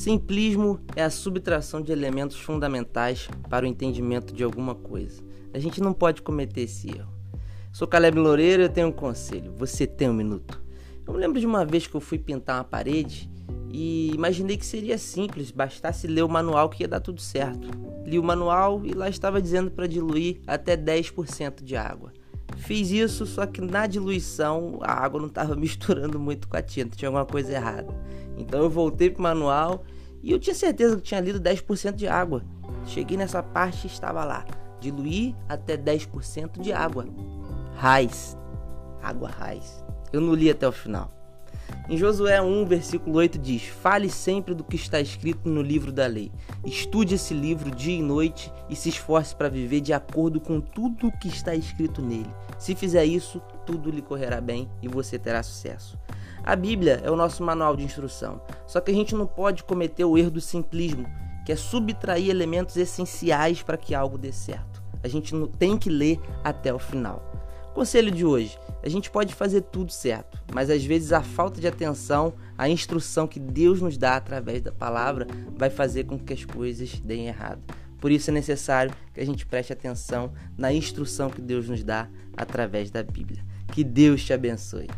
Simplismo é a subtração de elementos fundamentais para o entendimento de alguma coisa. A gente não pode cometer esse erro. Sou Caleb Loureiro e eu tenho um conselho. Você tem um minuto. Eu me lembro de uma vez que eu fui pintar uma parede e imaginei que seria simples, bastasse ler o manual que ia dar tudo certo. Li o manual e lá estava dizendo para diluir até 10% de água. Fiz isso, só que na diluição a água não estava misturando muito com a tinta, tinha alguma coisa errada. Então eu voltei pro manual e eu tinha certeza que tinha lido 10% de água. Cheguei nessa parte e estava lá: diluir até 10% de água. Raiz. Água raiz. Eu não li até o final. Em Josué 1, versículo 8 diz: Fale sempre do que está escrito no livro da lei. Estude esse livro dia e noite e se esforce para viver de acordo com tudo o que está escrito nele. Se fizer isso, tudo lhe correrá bem e você terá sucesso. A Bíblia é o nosso manual de instrução, só que a gente não pode cometer o erro do simplismo, que é subtrair elementos essenciais para que algo dê certo. A gente tem que ler até o final. Conselho de hoje: a gente pode fazer tudo certo, mas às vezes a falta de atenção, a instrução que Deus nos dá através da palavra, vai fazer com que as coisas deem errado. Por isso é necessário que a gente preste atenção na instrução que Deus nos dá através da Bíblia. Que Deus te abençoe.